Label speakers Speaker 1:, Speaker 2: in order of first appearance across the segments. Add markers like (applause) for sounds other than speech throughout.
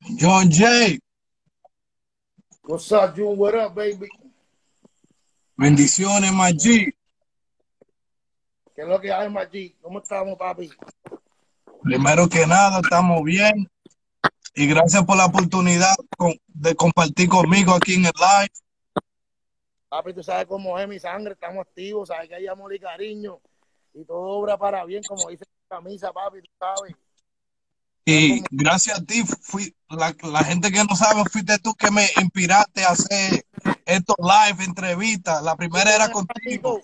Speaker 1: John Jay.
Speaker 2: What's up, June? What up, baby?
Speaker 1: Bendiciones, Maggi.
Speaker 2: ¿Qué es lo que hay, Maggi? ¿Cómo estamos, papi?
Speaker 1: Primero que nada, estamos bien. Y gracias por la oportunidad de compartir conmigo aquí en el live.
Speaker 2: Papi, tú sabes cómo es mi sangre, estamos activos, sabes que hay amor y cariño. Y todo obra para bien, como dice la camisa, papi, tú sabes.
Speaker 1: Y gracias a ti, fui, la, la, gente que no sabe, fuiste tú que me inspiraste a hacer estos live entrevistas. La primera era contigo.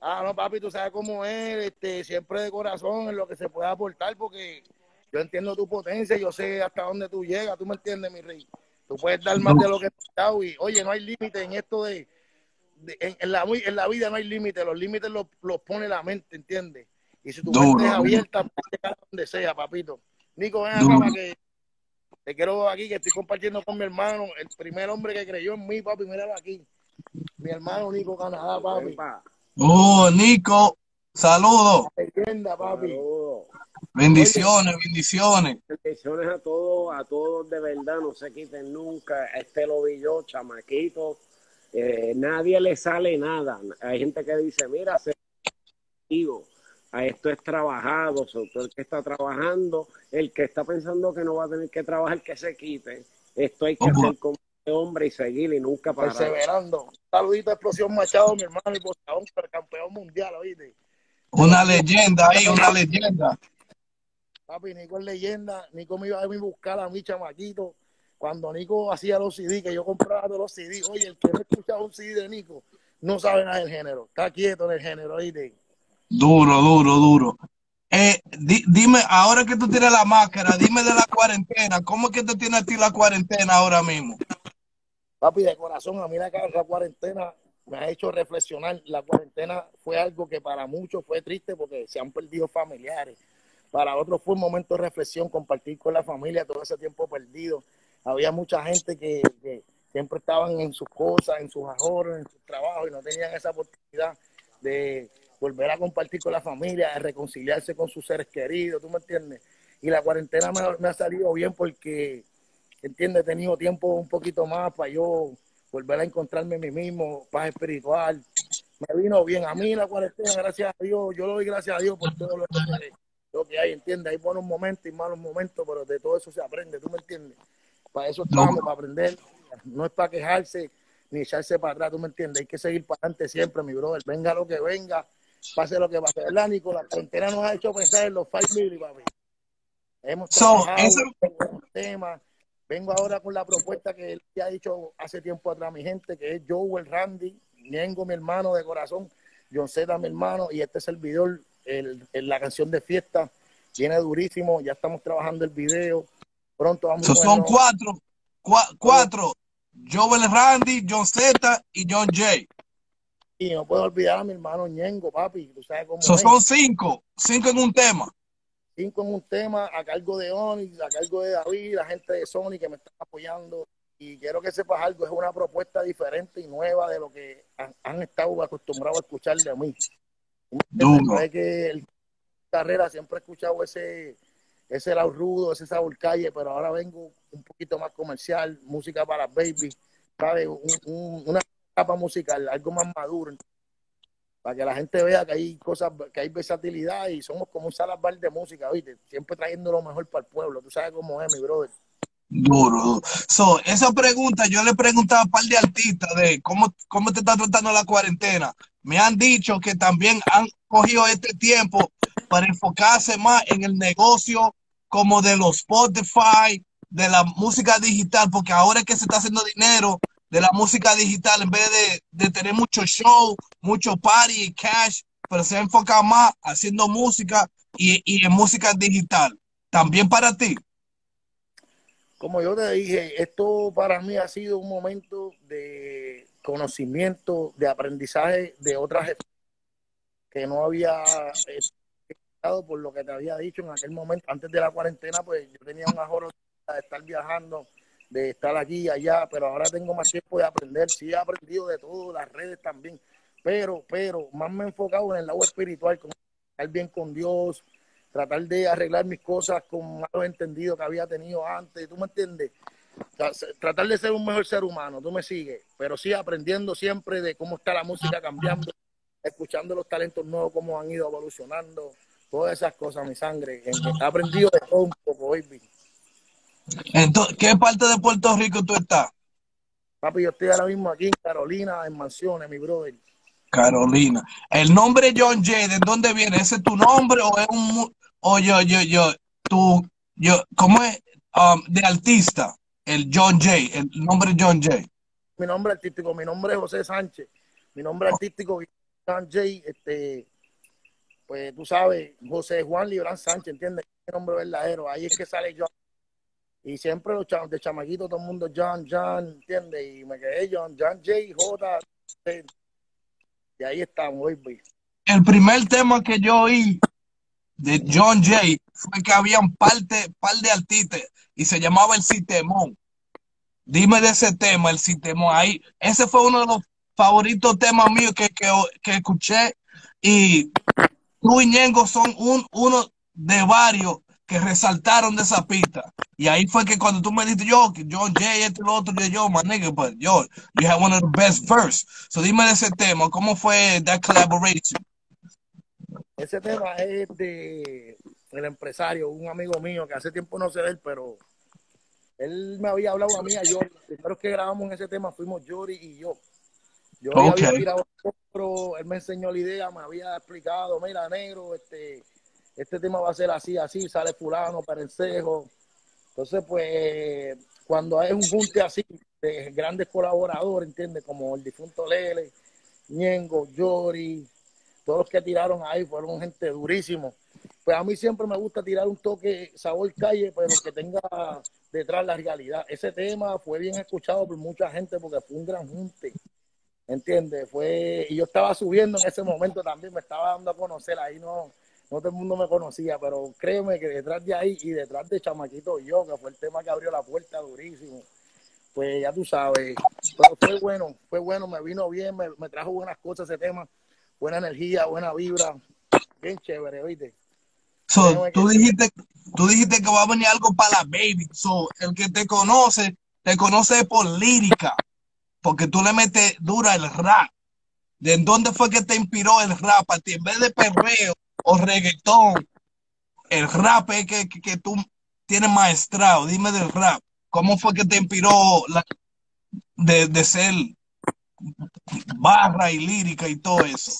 Speaker 2: Ah, no, papi, tú sabes cómo es, este, siempre de corazón en lo que se pueda aportar, porque yo entiendo tu potencia, yo sé hasta dónde tú llegas, tú me entiendes, mi rey. Tú puedes dar más de lo que dado y, oye, no hay límite en esto de, en, la, en la vida no hay límite, los límites los, los pone la mente, ¿entiendes? Y si tu mente es abierta, puedes llegar donde sea, papito. Nico, ven acá para que te quiero aquí, que estoy compartiendo con mi hermano, el primer hombre que creyó en mí, papi, míralo aquí. Mi hermano Nico Canadá, papi.
Speaker 1: Oh, Nico, saludos.
Speaker 2: Leyenda, papi.
Speaker 1: Bendiciones, bendiciones.
Speaker 3: Bendiciones a todos, a todos de verdad, no se quiten nunca. Este lo vi yo, chamaquito. Eh, nadie le sale nada. Hay gente que dice, mira, se a esto es trabajado, el que está trabajando, el que está pensando que no va a tener que trabajar, que se quite. Esto hay que hacer como hombre y seguir y nunca parar.
Speaker 2: Perseverando. Saludito a Explosión Machado, mi hermano, y por el campeón mundial, ¿oíste?
Speaker 1: Una leyenda ahí, una leyenda.
Speaker 2: Papi, Nico es leyenda. Nico me iba a buscar a mi chamaquito. Cuando Nico hacía los CD, que yo compraba todos los CD. Oye, el que no escuchaba un CD de Nico no sabe nada del género. Está quieto en el género, ¿oíste?
Speaker 1: Duro, duro, duro. Eh, dime, ahora que tú tienes la máscara, dime de la cuarentena. ¿Cómo es que te tiene a ti la cuarentena ahora mismo?
Speaker 2: Papi, de corazón, a mí la, la cuarentena me ha hecho reflexionar. La cuarentena fue algo que para muchos fue triste porque se han perdido familiares. Para otros fue un momento de reflexión, compartir con la familia todo ese tiempo perdido. Había mucha gente que, siempre estaban en sus cosas, en sus ahorros, en sus trabajos y no tenían esa oportunidad de volver a compartir con la familia, de reconciliarse con sus seres queridos, ¿tú me entiendes? Y la cuarentena me, ha salido bien porque, ¿entiendes? He tenido tiempo un poquito más para yo volver a encontrarme a mí mismo, paz espiritual. Me vino bien. A mí la cuarentena, gracias a Dios, yo lo doy gracias a Dios por todo lo que, lo que hay, ¿entiendes? Hay buenos momentos y malos momentos, pero de todo eso se aprende, ¿tú me entiendes? Para eso estamos, para aprender. No es para quejarse ni echarse para atrás, ¿tú me entiendes? Hay que seguir para adelante siempre, mi brother. Venga lo que venga, pase lo que pase, ¿verdad, Nicolás? La frontera nos ha hecho pensar en los five mil, papi. Hemos trabajado en temas. Vengo ahora con la propuesta que él ya ha dicho hace tiempo atrás mi gente, que es Joel Randy, Ñengo, mi hermano de corazón, John Zeta, mi hermano, y este es el video, el, la canción de fiesta. Viene durísimo, ya estamos trabajando el video. Pronto vamos
Speaker 1: a Son cuatro, cuatro. Joel Randy, John Z y John J.
Speaker 2: Y no puedo olvidar a mi hermano Ñengo, papi. ¿Tú sabes cómo
Speaker 1: son cinco, cinco en un tema.
Speaker 2: Cinco en un tema a cargo de Oni, a cargo de David, la gente de Sony que me está apoyando. Y quiero que sepas algo, es una propuesta diferente y nueva de lo que han, estado acostumbrados a escuchar de mí. Es que el carrera siempre he escuchado ese, ese lado rudo, ese sabor calle, pero ahora vengo un poquito más comercial, música para baby, ¿sabes? una capa musical, algo más maduro, para que la gente vea que hay cosas, que hay versatilidad y somos como un salazar de música, ¿viste? Siempre trayendo lo mejor para el pueblo. Tú sabes cómo es, mi brother.
Speaker 1: Duro, duro. So, esa pregunta yo le preguntaba a un par de artistas de cómo, cómo te está tratando la cuarentena. Me han dicho que también han cogido este tiempo para enfocarse más en el negocio como de los Spotify, de la música digital, porque ahora es que se está haciendo dinero de la música digital en vez de, tener mucho show, mucho party y cash, pero se enfoca más haciendo música y, y en música digital. También para ti.
Speaker 2: Como yo te dije, esto para mí ha sido un momento de conocimiento, de aprendizaje de otras que no había estado por lo que te había dicho en aquel momento, antes de la cuarentena, pues yo tenía un ahorro de estar viajando de estar aquí allá, pero ahora tengo más tiempo de aprender. Sí, he aprendido de todo, las redes también, pero, pero más me he enfocado en el lado espiritual, con estar bien con Dios, tratar de arreglar mis cosas con malos entendidos que había tenido antes, ¿tú me entiendes? Tratar de ser un mejor ser humano, tú me sigues, pero sí aprendiendo siempre de cómo está la música cambiando, escuchando los talentos nuevos, cómo han ido evolucionando, todas esas cosas, mi sangre. He aprendido de todo un poco, baby.
Speaker 1: Entonces, ¿qué parte de Puerto Rico tú estás?
Speaker 2: Papi, yo estoy ahora mismo aquí en Carolina, en Mansiones, mi brother.
Speaker 1: Carolina. El nombre John Jay, ¿de dónde viene? ¿Ese es tu nombre o es un... o yo, yo, yo, tú, yo, ¿cómo es? Um, de artista, el John Jay, el nombre John Jay.
Speaker 2: Mi nombre artístico, mi nombre es José Sánchez. Mi nombre artístico John Jay, este, pues tú sabes, José Juan Librán Sánchez, ¿entiendes? Mi nombre verdadero, ahí es que sale John. Y siempre los de chamaquito, todo el mundo John, John, ¿entiendes? Y me quedé John, John J, J. Y ahí estamos, baby.
Speaker 1: El primer tema que yo oí de John Jay fue que había un par de, artistas y se llamaba El Citemón. Dime de ese tema, El Citemón. Ahí, ese fue uno de los favoritos temas míos que, que, que escuché y tú y Ñengo son un, uno de varios que resaltaron de esa pista. Y ahí fue que cuando tú me dijiste, yo, que John Jay, este lo otro, yo, yo, my nigga, but yo, you have one of the best verse. So dime de ese tema, ¿cómo fue that collaboration?
Speaker 2: Ese tema es de el empresario, un amigo mío que hace tiempo no sé de él, pero él me había hablado a mí, a Yori. Primero que grabamos en ese tema fuimos Yori y yo. Yo había tirado otro, él me enseñó la idea, me había explicado, mira, negro, este, este tema va a ser así, así, sale fulano, perencejo. Entonces, pues, cuando hay un junte así de grandes colaboradores, ¿entiendes? Como el difunto Lele, Ñengo, Yori, todos los que tiraron ahí fueron gente durísimo. Pues a mí siempre me gusta tirar un toque sabor calle, pero que tenga detrás la realidad. Ese tema fue bien escuchado por mucha gente porque fue un gran junte. ¿entiendes? Fue, y yo estaba subiendo en ese momento también, me estaba dando a conocer, ahí no, no todo el mundo me conocía, pero créeme que detrás de ahí y detrás de Chamaquito Yo, que fue el tema que abrió la puerta durísimo, pues ya tú sabes, pero fue bueno, fue bueno, me vino bien, me, trajo buenas cosas ese tema, buena energía, buena vibra, bien chévere, ¿viste?
Speaker 1: So, tú dijiste, tú dijiste que va a venir algo para la baby. So, el que te conoce, te conoce por lírica porque tú le metes dura el rap. ¿De dónde fue que te inspiró el rap a ti? En vez de perreo o reggaetón, el rap es que, que, tú tienes maestrado. Dime del rap. ¿Cómo fue que te inspiró de, de ser barra y lírica y todo eso?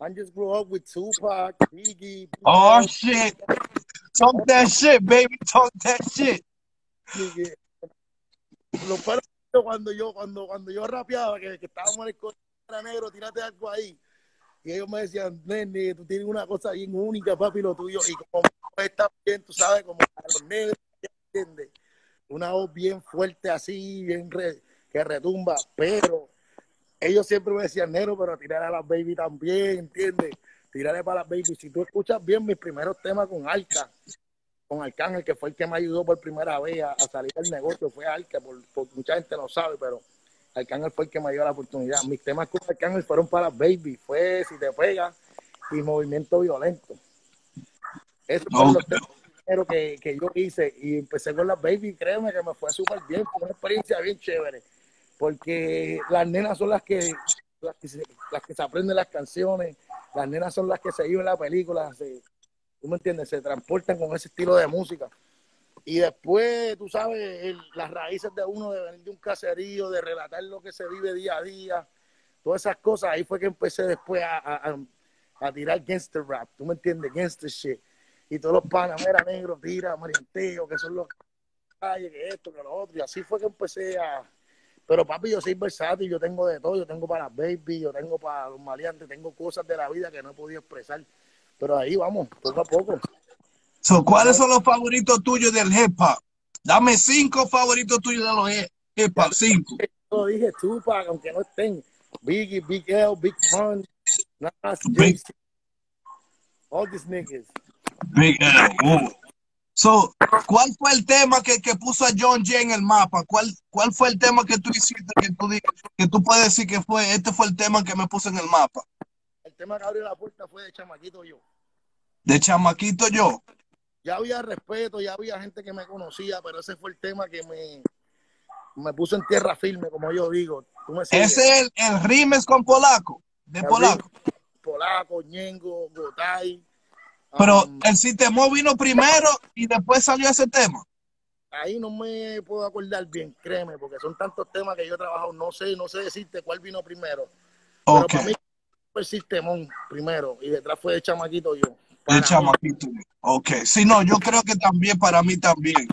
Speaker 2: I just grew up with Tupac, Biggie.
Speaker 1: Oh shit. Talk that shit, baby. Talk that shit
Speaker 2: lo cuando yo, cuando, cuando yo rapeaba, que, que estábamos en el negro, tírate algo ahí. Y ellos me decían, nene, tú tienes una cosa bien única, papi, lo tuyo. Y como está bien, tú sabes, como para los negros, ¿entiendes? Una voz bien fuerte así, bien que retumba. Pero ellos siempre me decían, negro, pero tirar a las baby también, ¿entiendes? Tirarle para las baby. Si tú escuchas bien mis primeros temas con Alca, con Arcángel, que fue el que me ayudó por primera vez a, salir del negocio, fue Arca, por, mucha gente no sabe, pero Arcángel fue el que me dio la oportunidad. Mis temas con Arcángel fueron para Baby, fue Si te pega y Movimiento Violento. Esos fueron los temas que, que yo hice y empecé con las Baby, créeme que me fue súper bien, fue una experiencia bien chévere, porque las nenas son las que, las que, se, las que se aprenden las canciones, las nenas son las que se viven la película, se, ¿tú me entiendes? Se transportan con ese estilo de música. Y después, tú sabes, las raíces de uno de venir de un caserío, de relatar lo que se vive día a día, todas esas cosas, ahí fue que empecé después a, a, tirar gangster rap, ¿tú me entiendes? Gangster shit. Y todos los panas, mira, negro, tira, marienteo, que son los calles, que esto, que lo otro. Y así fue que empecé a... Pero papi, yo soy versátil, yo tengo de todo, yo tengo para baby, yo tengo para los maleantes, tengo cosas de la vida que no he podido expresar pero ahí vamos, poco a poco.
Speaker 1: So, ¿Cuáles son los favoritos tuyos del hip hop? Dame cinco favoritos tuyos de los hip hop, cinco.
Speaker 2: Yo dije Tupac, aunque no estén. Biggie, Big L, Big Pun, Nas,
Speaker 1: Big,
Speaker 2: all these niggas.
Speaker 1: Big L, uh. So, ¿cuál fue el tema que, que, puso a John Jay en el mapa? ¿Cuál, ¿Cuál fue el tema que tú hiciste que tú, que tú puedes decir que fue, este fue el tema que me puso en el mapa?
Speaker 2: tema que abrió la puerta fue de chamaquito yo.
Speaker 1: De chamaquito yo.
Speaker 2: Ya había respeto, ya había gente que me conocía, pero ese fue el tema que me, me puso en tierra firme, como yo digo. ¿Tú me sigues?
Speaker 1: Ese es el, el rimes con polaco, de
Speaker 2: El
Speaker 1: polaco.
Speaker 2: Polaco, Ñengo, Gotay.
Speaker 1: Pero
Speaker 2: um,
Speaker 1: el sistema vino primero y después salió ese tema.
Speaker 2: ahí no me puedo acordar bien, créeme, porque son tantos temas que yo he trabajado, no sé, no sé decirte cuál vino primero. Pero para mí fue el Sistemón primero y detrás fue el chamaquito yo.
Speaker 1: El
Speaker 2: Para mí,
Speaker 1: chamaquito. Ok, sí, no, yo creo que también para mí también.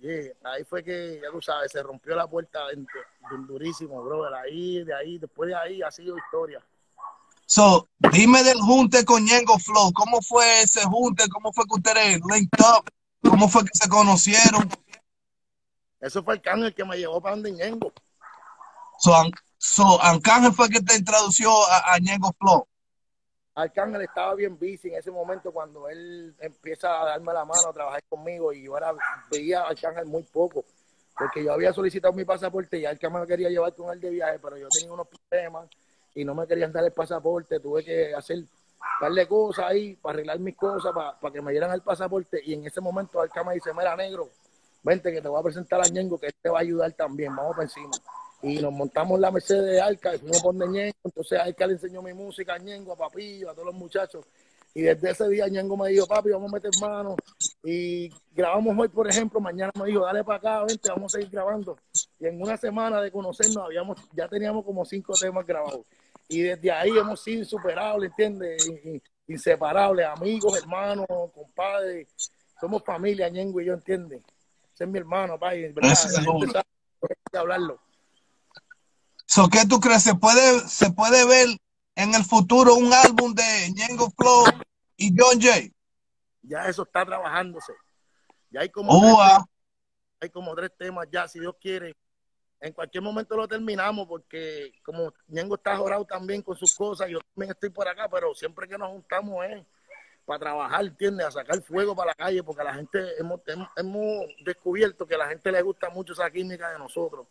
Speaker 2: yeah, ahí fue que, ya tú sabes, se rompió la puerta du- durísimo, brother. Ahí, de ahí, después de ahí ha sido historia.
Speaker 1: So, dime del junte con Ñengo Flow. ¿Cómo fue ese junte? ¿Cómo fue que ustedes linked up? ¿Cómo fue que se conocieron?
Speaker 2: Eso fue el cángel que me llevó para donde Ñengo.
Speaker 1: So, so Arcángel fue que te introdució a, a Ñengo Flow.
Speaker 2: Arcángel estaba bien busy en ese momento cuando él empieza a darme la mano a trabajar conmigo y yo era, veía a Arcángel muy poco porque yo había solicitado mi pasaporte y Arcángel me quería llevar con él de viaje pero yo tenía unos problemas y no me querían dar el pasaporte. Tuve que hacer darle cosas ahí para arreglar mis cosas para, para que me dieran el pasaporte y en ese momento Arcángel dice mira negro vente que te voy a presentar a Ñengo que él te va a ayudar también vamos para encima y nos montamos la Mercedes de Arca y fuimos por Ñengo. Entonces Arca le enseñó mi música a Ñengo, a Papillo, a todos los muchachos. Y desde ese día Ñengo me dijo, papi, vamos a meter mano. Y grabamos hoy, por ejemplo, mañana me dijo, dale para acá, vente, vamos a seguir grabando. Y en una semana de conocernos habíamos, ya teníamos como cinco temas grabados. Y desde ahí hemos sido insuperables, ¿entiendes? Inseparables, amigos, hermanos, compadres. Somos familia, Ñengo y yo, ¿entiendes? Ese es mi hermano, papi. ¿verdad? Hay que hablarlo.
Speaker 1: So, ¿Qué tú crees? ¿Se puede, ¿Se puede ver en el futuro un álbum de Ñengo Flow y John Jay?
Speaker 2: ya eso está trabajándose. Ya hay como, tres, temas- hay como tres temas ya, si Dios quiere. En cualquier momento lo terminamos porque como Ñengo está jorado también con sus cosas, yo también estoy por acá, pero siempre que nos juntamos es para trabajar, ¿entiendes? A sacar fuego para la calle, porque a la gente hemos, hemos, hemos descubierto que a la gente le gusta mucho esa química de nosotros.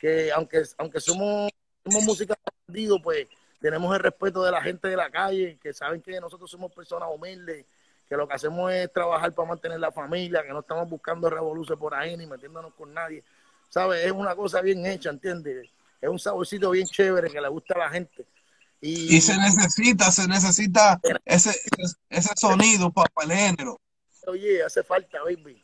Speaker 2: Que aunque, aunque somos, somos música bandido, pues tenemos el respeto de la gente de la calle, que saben que nosotros somos personas humildes, que lo que hacemos es trabajar para mantener la familia, que no estamos buscando revoluciones por ahí ni metiéndonos con nadie. ¿Sabes? Es una cosa bien hecha, ¿entiendes? Es un saborcito bien chévere que le gusta a la gente. Y,
Speaker 1: Y se necesita, se necesita ese, ese sonido para el género.
Speaker 2: oye, hace falta, baby.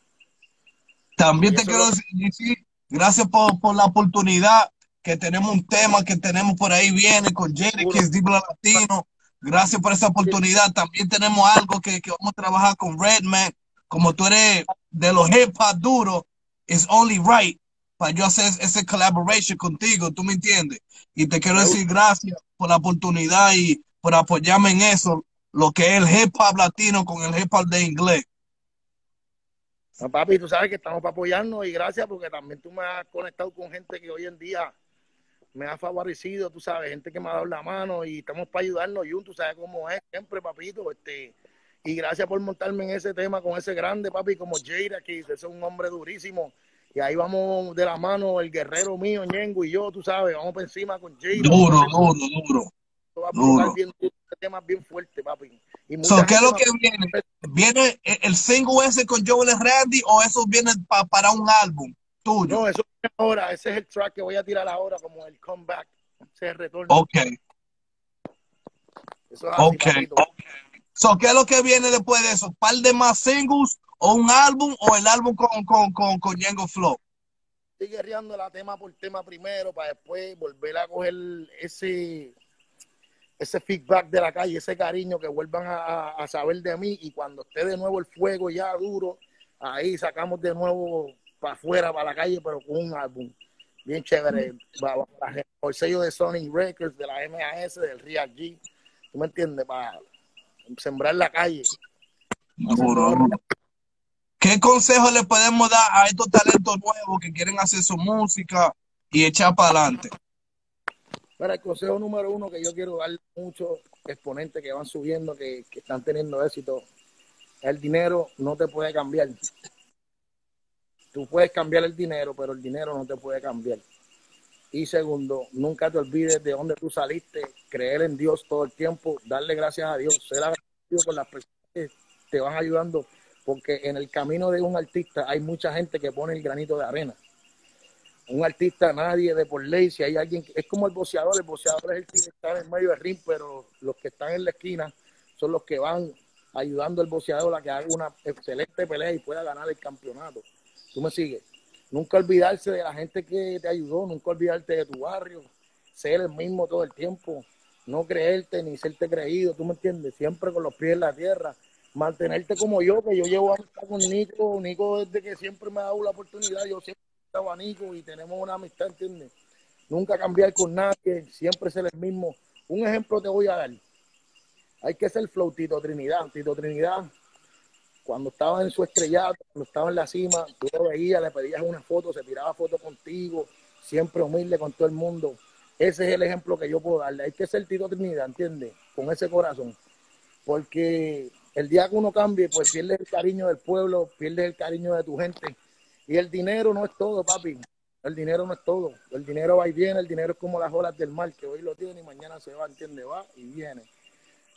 Speaker 1: También
Speaker 2: Y
Speaker 1: te quiero
Speaker 2: lo-
Speaker 1: decir, gracias por, por la oportunidad que tenemos un tema que tenemos por ahí viene con Jerry, que es Dibla Latino. Gracias por esa oportunidad. También tenemos algo que, que vamos a trabajar con Redman. Como tú eres de los hip hop duros, it's only right para yo hacer ese collaboration contigo, ¿tú me entiendes? Y te quiero decir gracias por la oportunidad y por apoyarme en eso, lo que es el hip hop latino con el hip hop de inglés.
Speaker 2: No, papi, tú sabes que estamos para apoyarnos y gracias porque también tú me has conectado con gente que hoy en día me ha favorecido, tú sabes, gente que me ha dado la mano y estamos para ayudarnos juntos, tú sabes cómo es, siempre, papito, este, y gracias por montarme en ese tema con ese grande, papi, como Jada, que ese es un hombre durísimo, y ahí vamos de la mano, el guerrero mío, Ñengo y yo, tú sabes, vamos por encima con Jada.
Speaker 1: Duro, duro, duro.
Speaker 2: va a
Speaker 1: duro.
Speaker 2: provocar bien, tema es bien fuerte, papi. Y
Speaker 1: So, ¿Qué es lo que viene? ¿Viene el single ese con Joel Randy o eso viene pa- para un álbum tuyo?
Speaker 2: No, eso es ahora, ese es el track que voy a tirar ahora como el comeback, ese es el retorno.
Speaker 1: Ok,
Speaker 2: Eso es así,
Speaker 1: ok.
Speaker 2: papito.
Speaker 1: So, ¿Qué es lo que viene después de eso? ¿Par de más singles o un álbum o el álbum con, con, con, con Ñengo Flow?
Speaker 2: Estoy guerreando la tema por tema primero para después volver a coger ese ese feedback de la calle, ese cariño que vuelvan a, a saber de mí y cuando esté de nuevo el fuego ya duro, ahí sacamos de nuevo para afuera, para la calle, pero con un álbum bien chévere, ba- por el sello de Sony Records, de la MAS, del Real G, ¿tú me entiendes? Para sembrar la calle.
Speaker 1: Duro. ¿Qué consejo le podemos dar a estos talentos nuevos que quieren hacer su música y echar para adelante?
Speaker 2: Pero el consejo número uno que yo quiero darle a muchos exponentes que van subiendo, que, que están teniendo éxito, el dinero no te puede cambiar. Tú puedes cambiar el dinero, pero el dinero no te puede cambiar. Y segundo, nunca te olvides de dónde tú saliste, creer en Dios todo el tiempo, darle gracias a Dios, ser agradecido con las personas te van ayudando, porque en el camino de un artista hay mucha gente que pone el granito de arena. Un artista, nadie de por ley, si hay alguien, es como el boxeador, el boxeador es el que está en el medio del ring, pero los que están en la esquina son los que van ayudando al boxeador a que haga una excelente pelea y pueda ganar el campeonato. ¿Tú me sigues? Nunca olvidarse de la gente que te ayudó, nunca olvidarte de tu barrio, ser el mismo todo el tiempo, no creerte ni serte creído, ¿tú me entiendes? Siempre con los pies en la tierra, mantenerte como yo, que yo llevo a con Nico, Nico desde que siempre me ha dado la oportunidad, yo siempre he estado a Nico y tenemos una amistad, ¿entiendes? Nunca cambiar con nadie, siempre ser el mismo. Un ejemplo te voy a dar hay que ser flow Tito Trinidad. Tito Trinidad, cuando estaba en su estrellato, cuando estaba en la cima, tú lo veías, le pedías una foto, se tiraba foto contigo, siempre humilde con todo el mundo. Ese es el ejemplo que yo puedo darle. Hay que ser Tito Trinidad, ¿entiendes? Con ese corazón. Porque el día que uno cambie, pues pierdes el cariño del pueblo, pierdes el cariño de tu gente. Y el dinero no es todo, papi. El dinero no es todo. El dinero va y viene, el dinero es como las olas del mar, que hoy lo tiene y mañana se va, ¿entiendes? Va y viene.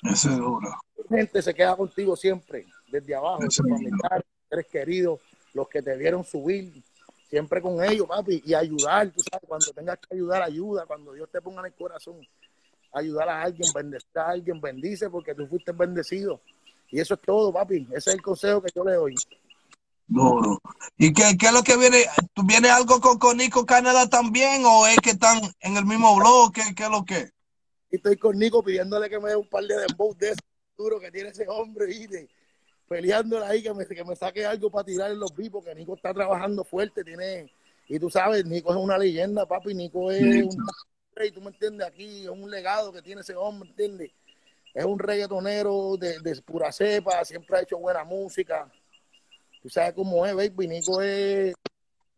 Speaker 1: Ese es duro.
Speaker 2: La gente se queda contigo siempre, desde abajo, tus familiares, seres queridos, los que te vieron subir, siempre con ellos, papi, y ayudar, tú sabes, cuando tengas que ayudar, ayuda, cuando Dios te ponga en el corazón, ayudar a alguien, bendecir a alguien, bendice porque tú fuiste bendecido. Y eso es todo, papi, ese es el consejo que yo le doy.
Speaker 1: Duro. ¿Y qué, qué es lo que viene? ¿Tú vienes algo con, con Nico Canadá también o es que están en el mismo bloque? ¿Qué es lo que?
Speaker 2: estoy con Nico pidiéndole que me dé un par de dembow de ese duro que tiene ese hombre, y peleándole ahí que me, que me saque algo para tirar en los vivos, porque Nico está trabajando fuerte, tiene, y tú sabes, Nico es una leyenda, papi, Nico es un rey, tú me entiendes, aquí es un legado que tiene ese hombre, ¿entiendes? Es un reggaetonero de, de pura cepa, siempre ha hecho buena música. Tú sabes cómo es, baby, Nico es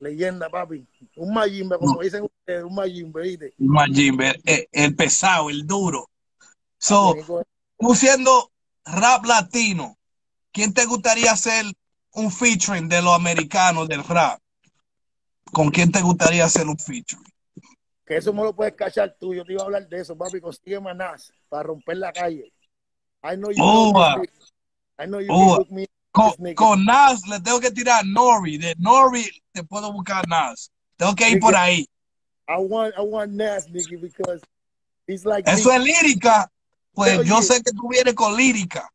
Speaker 2: Leyenda, papi. Un Majimbe, como dicen ustedes, un Majimbe, ¿viste?
Speaker 1: Un Majimbe, el, el, pesado, el duro. So, tú siendo rap latino, ¿quién te gustaría hacer un featuring de los americanos del rap? ¿Con quién te gustaría hacer un featuring?
Speaker 2: Que eso me lo puedes cachar tú. Yo te iba a hablar de eso, papi. Consigue manás para romper la calle. I know you,
Speaker 1: know, I know you me con, Nas le tengo que tirar Nori. De Nori te puedo buscar Nas. Tengo que ir por ahí.
Speaker 2: I want, I want Nas, Nicky, because he's like.
Speaker 1: Eso es lírica. Pues yo sé que tú vienes con lírica.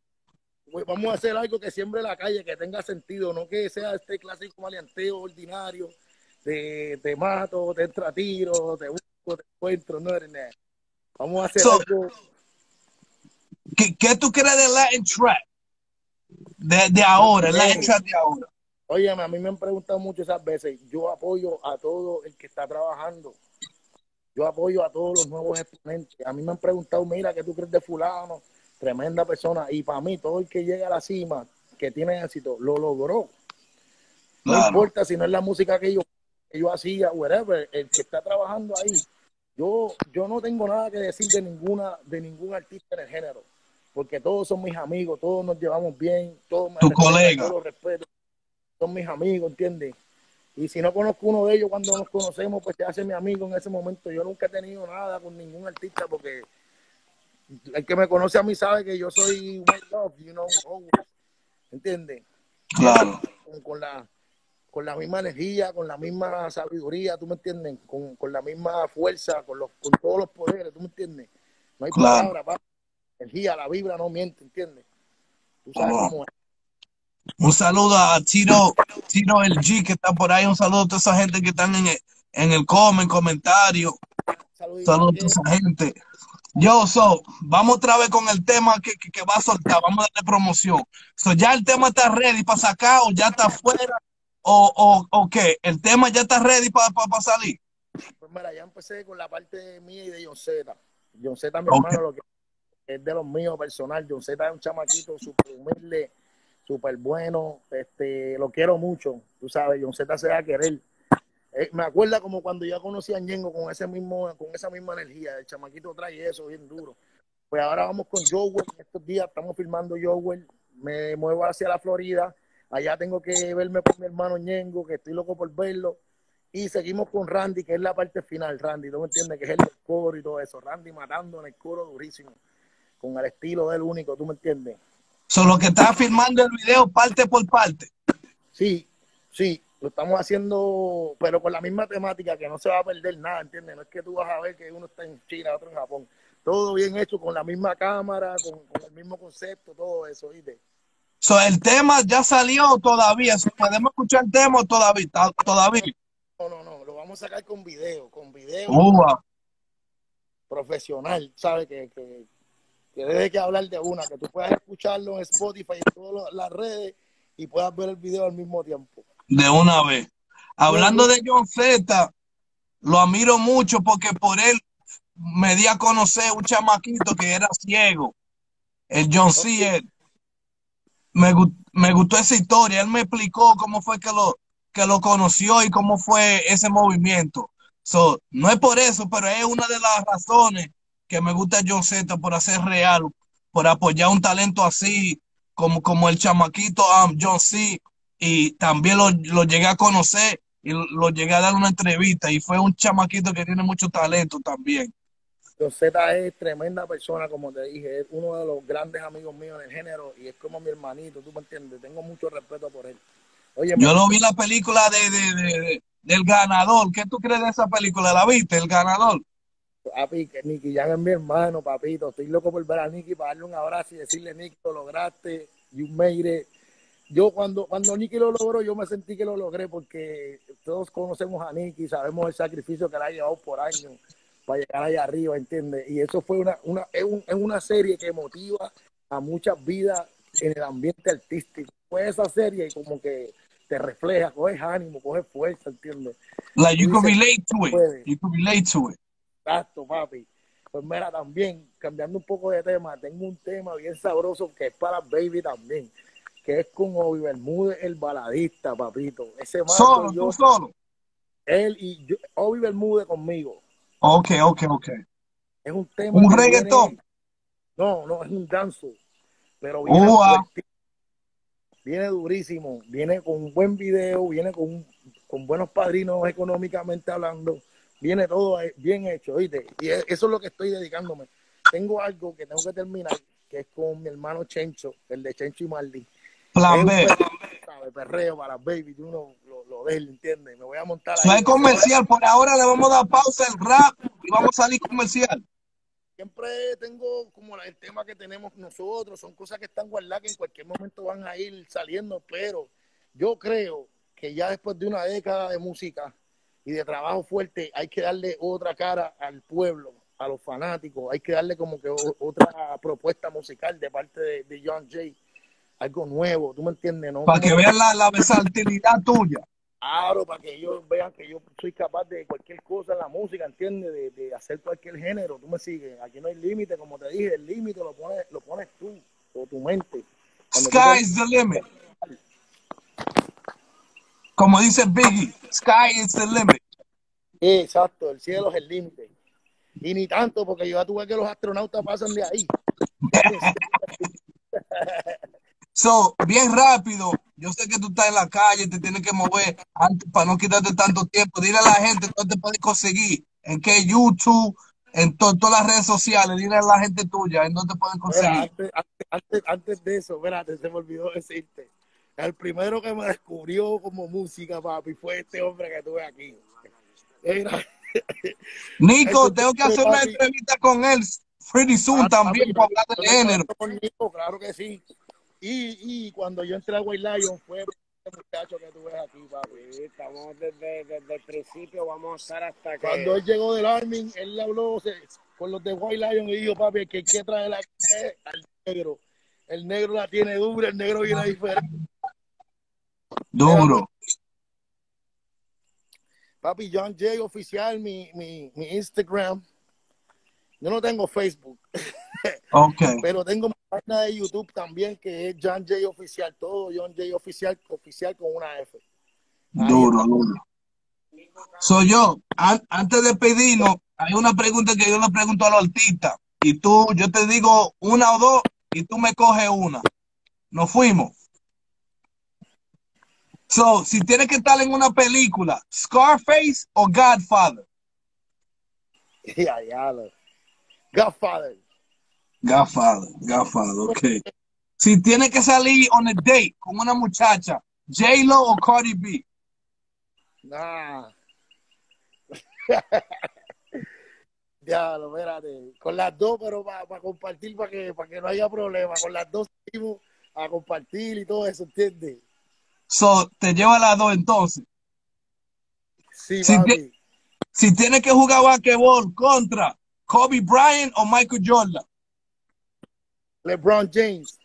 Speaker 2: Pues vamos a hacer algo que siembre la calle, que tenga sentido, no que sea este clásico maleanteo ordinario de te mato, te entra a tiro, te busco, te encuentro, no eres nada. Vamos a hacer algo.
Speaker 1: ¿Qué, ¿Qué, tú crees de Latin Trap? De, ahora, la hecha de ahora.
Speaker 2: Oye, a mí me han preguntado mucho esas veces. Yo apoyo a todo el que está trabajando. Yo apoyo a todos los nuevos exponentes. A mí me han preguntado, mira, ¿qué tú crees de fulano? Tremenda persona. Y para mí, todo el que llega a la cima, que tiene éxito, lo logró. No importa si no es la música que yo, que yo hacía, whatever, el que está trabajando ahí. Yo, yo no tengo nada que decir de ninguna, de ningún artista en el género porque todos son mis amigos, todos nos llevamos bien, todos me
Speaker 1: tu colega.
Speaker 2: Todos respeto, son mis amigos, ¿entiendes? Y si no conozco uno de ellos cuando nos conocemos, pues te hace mi amigo en ese momento. Yo nunca he tenido nada con ningún artista porque el que me conoce a mí sabe que yo soy one love, you know, always. ¿Entiendes?
Speaker 1: Claro.
Speaker 2: Con, la, con la misma energía, con la misma sabiduría, ¿tú me entiendes? Con, con la misma fuerza, con, los, con todos los poderes, ¿tú me entiendes? No hay palabra, papá energía, la vibra no miente, ¿entiendes? Tú sabes cómo es.
Speaker 1: Un saludo a Tiro, Tiro el G que está por ahí. Un saludo a toda esa gente que están en el, en el comment, comentario. Saludos a toda esa gente. Yo, so, vamos otra vez con el tema que, que, va a soltar. Vamos a darle promoción. So, ya el tema está ready para sacar o ya está afuera o, o, o qué. El tema ya está ready para salir.
Speaker 2: Pues mira, ya empecé con la parte mía y de John Z. John Z, mi hermano, lo que es de los míos personal. John Z es un chamaquito súper humilde, súper bueno. Este, lo quiero mucho. Tú sabes, John Z se va a querer. Eh, me acuerda como cuando yo conocí a Ñengo con ese mismo, con esa misma energía. El chamaquito trae eso bien duro. Pues ahora vamos con Joel. Estos días estamos filmando Joel. Me muevo hacia la Florida. Allá tengo que verme con mi hermano Ñengo, que estoy loco por verlo. Y seguimos con Randy, que es la parte final. Randy, ¿tú me entiendes? Que es el coro y todo eso. Randy matando en el coro durísimo con el estilo del único, ¿tú me entiendes?
Speaker 1: Solo que está filmando el video parte por parte.
Speaker 2: Sí, sí, lo estamos haciendo, pero con la misma temática, que no se va a perder nada, ¿entiendes? No es que tú vas a ver que uno está en China, otro en Japón. Todo bien hecho, con la misma cámara, con, con el mismo concepto, todo eso, ¿viste?
Speaker 1: So, el tema ya salió todavía. So, ¿Podemos escuchar el tema todavía? todavía?
Speaker 2: No, no, no, lo vamos a sacar con video, con video
Speaker 1: Uva.
Speaker 2: profesional, ¿sabes? Que, que, que deje que hablar de una, que tú puedas escucharlo en Spotify y todas las redes y puedas ver el video al mismo tiempo.
Speaker 1: De una vez. Hablando de John Z, lo admiro mucho porque por él me di a conocer un chamaquito que era ciego. El John C. él. Me, me gustó esa historia. Él me explicó cómo fue que lo, que lo conoció y cómo fue ese movimiento. So, no es por eso, pero es una de las razones que me gusta John Z por hacer real, por apoyar un talento así, como, como el chamaquito um, John C. Y también lo, lo llegué a conocer y lo, llegué a dar una entrevista. Y fue un chamaquito que tiene mucho talento también.
Speaker 2: Don Z es tremenda persona, como te dije, es uno de los grandes amigos míos en el género y es como mi hermanito, tú me entiendes, tengo mucho respeto por él. Oye,
Speaker 1: Yo lo vi la película de, de, de- de- del ganador. ¿Qué tú crees de esa película? ¿La viste? El ganador.
Speaker 2: Papi, que Nicky Jan es mi hermano, papito, estoy loco por ver a Nicky para darle un abrazo y decirle, Nicky, lo lograste, you made it. Yo cuando, cuando Nicky lo logró, yo me sentí que lo logré porque todos conocemos a Nicky, sabemos el sacrificio que le ha llevado por años para llegar allá arriba, ¿entiendes? Y eso fue una, una, es, un- es una serie que motiva a muchas vidas en el ambiente artístico. Fue esa serie y como que te refleja, coges ánimo, coges fuerza, ¿entiendes?
Speaker 1: Like you
Speaker 2: dices,
Speaker 1: relate to it.
Speaker 2: puede.
Speaker 1: You could relate to it.
Speaker 2: Exacto, papi. Pues mira, también, cambiando un poco de tema, tengo un tema bien sabroso que es para Baby también, que es con Obi Bermúdez, el baladista, papito. Ese
Speaker 1: Solo,
Speaker 2: yo,
Speaker 1: tú solo.
Speaker 2: él y yo, Obi Bermúdez conmigo.
Speaker 1: Ok, ok, ok.
Speaker 2: Es un tema.
Speaker 1: Un reggaetón.
Speaker 2: viene- no, no, es un danzo. Pero viene,
Speaker 1: Ua.
Speaker 2: fuertísimo, viene durísimo, viene con un buen video, viene con, con buenos padrinos económicamente hablando, viene todo bien hecho, ¿viste? Y e- eso es lo que estoy dedicándome. Tengo algo que tengo que terminar, que es con mi hermano Chencho, el de Chencho y Marley.
Speaker 1: Plan B.
Speaker 2: perreo, ¿sabes? perreo para baby, tú no lo, lo ves, ¿entiendes? Me voy a montar
Speaker 1: es comercial. Por ahora le vamos a dar pausa al rap y vamos a salir comercial.
Speaker 2: siempre tengo como el tema que tenemos nosotros, son cosas que están guardadas que en cualquier momento van a ir saliendo, pero yo creo que ya después de una década de música y de trabajo fuerte, hay que darle otra cara al pueblo, a los fanáticos, hay que darle como que otra propuesta musical de parte de, de John Jay, algo nuevo, ¿tú me entiendes? No
Speaker 1: Para que vean la, la versatilidad tuya.
Speaker 2: Claro, para que ellos vean que yo soy capaz de cualquier cosa en la música, ¿entiendes? De, de hacer cualquier género, tú me sigues. Aquí no hay límite, como te dije, el límite lo pones, lo pones tú o tu mente. Cuando tú
Speaker 1: Sky is the limit. Como dice Biggie, sky is the limit.
Speaker 2: Exacto, el cielo es el límite. Y ni tanto, porque yo ya tuve que los astronautas pasan de ahí. (laughs)
Speaker 1: So, bien rápido, yo sé que tú estás en la calle, te tienes que mover antes para no quitarte tanto tiempo. Dile a la gente dónde te puedes conseguir, en qué YouTube, en to- todas las redes sociales. Dile a la gente tuya en dónde pueden
Speaker 2: Mira,
Speaker 1: conseguir.
Speaker 2: antes, antes, antes, antes de eso, espérate, se me olvidó decirte. El primero que me descubrió como música, papi, fue este hombre que tuve aquí.
Speaker 1: Nico,
Speaker 2: Eso
Speaker 1: tengo que hacer una
Speaker 2: papi.
Speaker 1: entrevista con él pretty soon
Speaker 2: Ah,
Speaker 1: también
Speaker 2: papi,
Speaker 1: para hablar
Speaker 2: me
Speaker 1: género.
Speaker 2: Nico, claro que sí. Y, y cuando yo entré a White Lion fue el muchacho que tú ves aquí, papi.
Speaker 3: Sí, estamos desde, desde el principio, vamos a estar hasta que...
Speaker 2: Cuando él llegó del Army, él le habló se- con los de White Lion y dijo, papi, que hay que traer es al negro. El negro la tiene dura, el negro viene diferente.
Speaker 1: Duro.
Speaker 2: Papi, John Jay oficial, mi, mi, mi Instagram. Yo no tengo Facebook, (laughs)
Speaker 1: Ok.
Speaker 2: pero tengo mi página de YouTube también que es John Jay oficial, todo John Jay oficial, oficial con una F. Ahí
Speaker 1: Duro, duro. Soy yo. An- antes de pedirnos, hay una pregunta que yo le pregunto a los artistas. Y tú, yo te digo una o dos y tú me coges una. Nos fuimos. So, si tienes que estar en una película, Scarface o Godfather. (laughs)
Speaker 2: Ya, ya, lo- Godfather.
Speaker 1: Godfather, Godfather, ok. Si tiene que salir on a date con una muchacha, J-Lo o Cardi B.
Speaker 2: Nah. (laughs) Diablo, espérate. Con las dos, pero para compartir, para que, para que no haya problema. Con las dos seguimos a compartir y todo eso, ¿entiendes?
Speaker 1: So, te lleva las dos entonces.
Speaker 2: Sí,
Speaker 1: Si, si tiene que jugar basquetbol contra Kobe Bryant o Michael Jordan.
Speaker 2: LeBron James.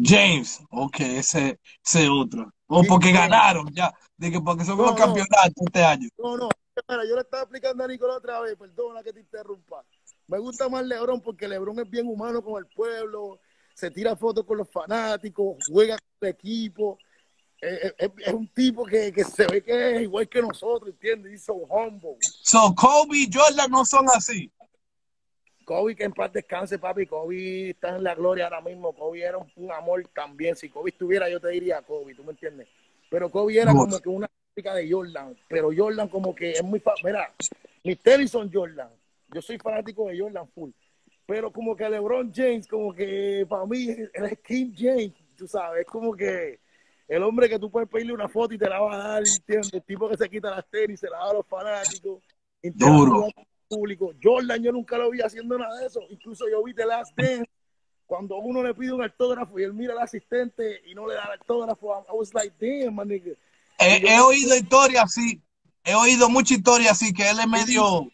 Speaker 1: James, ok, ese, ese otro. O porque ganaron ya, de que porque son
Speaker 2: No,
Speaker 1: los
Speaker 2: no.
Speaker 1: campeonatos este año.
Speaker 2: No, no. Espera, yo le estaba explicando a Nicolás otra vez, perdona que te interrumpa. Me gusta más LeBron porque LeBron es bien humano con el pueblo, se tira fotos con los fanáticos, juega con el equipo. Eh, eh, Es, es un tipo que, que se ve que es igual que nosotros, ¿entiendes? He's so humble.
Speaker 1: So, Kobe y Jordan no son así.
Speaker 2: Kobe, que en paz descanse, papi. Kobe está en la gloria ahora mismo. Kobe era un, un amor también. Si Kobe estuviera, yo te diría Kobe, ¿tú me entiendes? Pero Kobe era como que una chica de Jordan. Pero Jordan como que es muy... Mira, mis tenis son Jordan. Yo soy fanático de Jordan full. Pero como que LeBron James, como que para mí, él es King James, tú sabes. Es como que el hombre que tú puedes pedirle una foto y te la va a dar, ¿entiendes? El tipo que se quita las tenis, se la da a los fanáticos.
Speaker 1: Duro.
Speaker 2: público. Jordan yo nunca lo vi haciendo nada de eso. Incluso yo vi The Last Dance cuando uno le pide un autógrafo y él mira al asistente y no le da el autógrafo. I was like, damn, my nigga.
Speaker 1: He, he oído historias así. He oído mucha historia así que él es medio.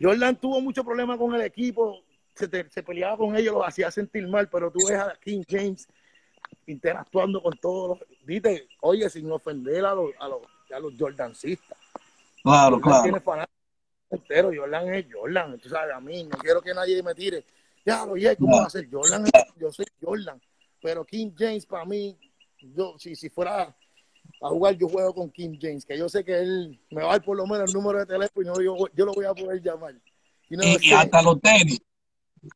Speaker 2: Jordan tuvo mucho problema con el equipo, se, te- se peleaba con ellos, los hacía sentir mal, pero tú ves a King James interactuando con todos los. Dite, oye, sin ofender a los, a los, a los Jordancistas.
Speaker 1: Claro,
Speaker 2: Jordan tiene
Speaker 1: claro.
Speaker 2: fanáticos enteros, Jordan es Jordan, tú sabes, a mí no quiero que nadie me tire. Ya, oye, ¿cómo
Speaker 1: No.
Speaker 2: va a ser Jordan? Yo soy Jordan, pero King James para mí, yo si, si fuera a jugar, yo juego con King James, que yo sé que él me va a dar por lo menos el número de teléfono y no, yo, yo lo voy a poder llamar.
Speaker 1: Y,
Speaker 2: I'm
Speaker 1: y hasta los tenis.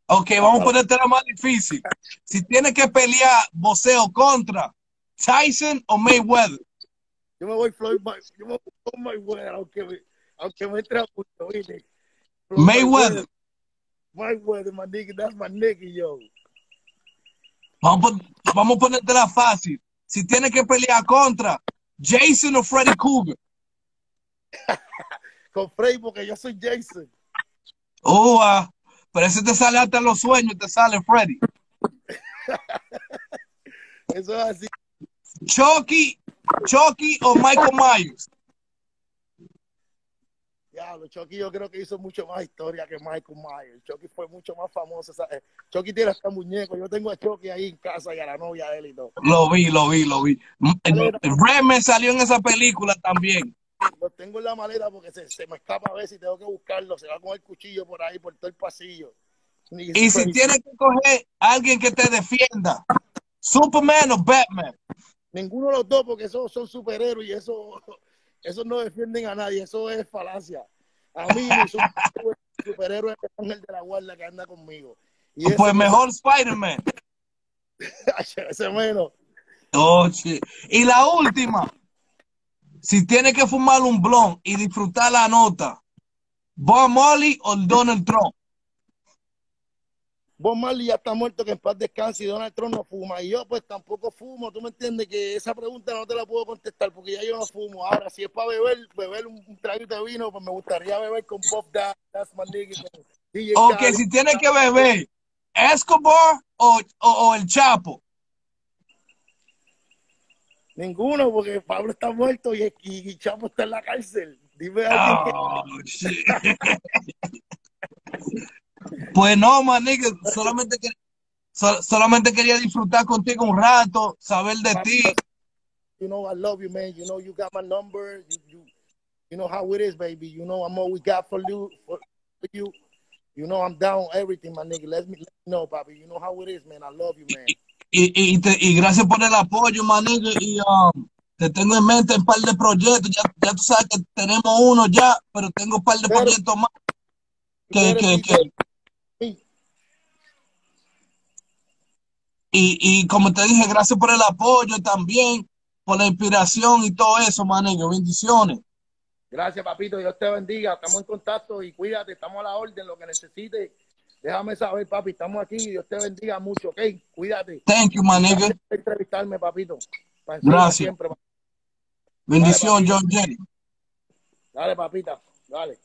Speaker 1: Ok, vamos a ponerte la más difícil. Si tiene que pelear boxeo contra Tyson o Mayweather.
Speaker 2: Yo me voy Floyd yo me voy con Mayweather, aunque me, aunque me entre a punto, ¿viste? Floyd
Speaker 1: Mayweather.
Speaker 2: Mayweather, my nigga, that's my nigga, yo.
Speaker 1: Vamos, vamos a ponértela fácil. Si tiene que pelear contra Jason o Freddy Cougar. (laughs)
Speaker 2: Con Frey, porque yo soy Jason.
Speaker 1: Oh, pero ese te sale hasta los sueños, te sale Freddy. (laughs)
Speaker 2: Eso es así.
Speaker 1: Chucky, Chucky o Michael Myers.
Speaker 2: Diablo, Chucky yo creo que hizo mucho más historia que Michael Myers. Chucky fue mucho más famoso. ¿sabes? Chucky tiene hasta muñeco. Yo tengo a Chucky ahí en casa y a la novia de él y todo.
Speaker 1: Lo vi, lo vi, lo vi. Redman salió en esa película también.
Speaker 2: Los tengo en la maleta porque se, se me escapa a ver si tengo que buscarlo. Se va con el cuchillo por ahí, por todo el pasillo.
Speaker 1: Y si tiene que coger a alguien que te defienda, Superman o Batman.
Speaker 2: Ninguno de los dos, porque esos son superhéroes y eso, eso no defienden a nadie. Eso es falacia. A mí, mi superhéroe, (laughs) superhéroe es el de la guardia que anda conmigo. Y
Speaker 1: Pues mejor Spider-Man. (laughs)
Speaker 2: ese menos.
Speaker 1: Oh. Y la última, si tiene que fumar un blon y disfrutar la nota, Bob Marley o Donald Trump.
Speaker 2: Bob Marley ya está muerto, que en paz descanse y Donald Trump no fuma. Y yo pues tampoco fumo. Tú me entiendes que esa pregunta no te la puedo contestar porque ya yo no fumo. Ahora, si es para beber, beber un, un traguito de vino, pues me gustaría beber con Pop That, That's my nigga,
Speaker 1: O que si tiene que beber, Escobar o, o- o el Chapo.
Speaker 2: Ninguno, porque Pablo está muerto y, y, Chapo está en la cárcel. Dime a que...
Speaker 1: Oh, shit. (laughs) Pues no, manito, solamente, que- so- solamente quería disfrutar contigo un rato, saber de ti.
Speaker 2: You know I love you, man. You know you got my number. You you, you know how it is, baby. You know I'm all we got for you. For, for you. You know I'm down everything, my nigga. Let me, let me know, papi. You know how it is, man. I love you, man.
Speaker 1: Y, y, te- y gracias por el apoyo, manito. Y um, te tengo en mente un par de proyectos. Ya, ya tú sabes que tenemos uno ya, pero tengo un par de proyectos más. Que, que, que,
Speaker 2: Sí.
Speaker 1: y, y como te dije, gracias por el apoyo también, por la inspiración y todo eso, manito. Bendiciones.
Speaker 2: Gracias, papito. Dios te bendiga. Estamos en contacto y cuídate. Estamos a la orden. Lo que necesites, Déjame saber, papi, estamos aquí. Dios te bendiga mucho, ¿ok? Cuídate.
Speaker 1: Thank you, my nigga.
Speaker 2: Gracias por entrevistarme, papito.
Speaker 1: Gracias.
Speaker 2: siempre,
Speaker 1: Bendición,
Speaker 2: Dale,
Speaker 1: John Jerry.
Speaker 2: Dale, papita. Dale.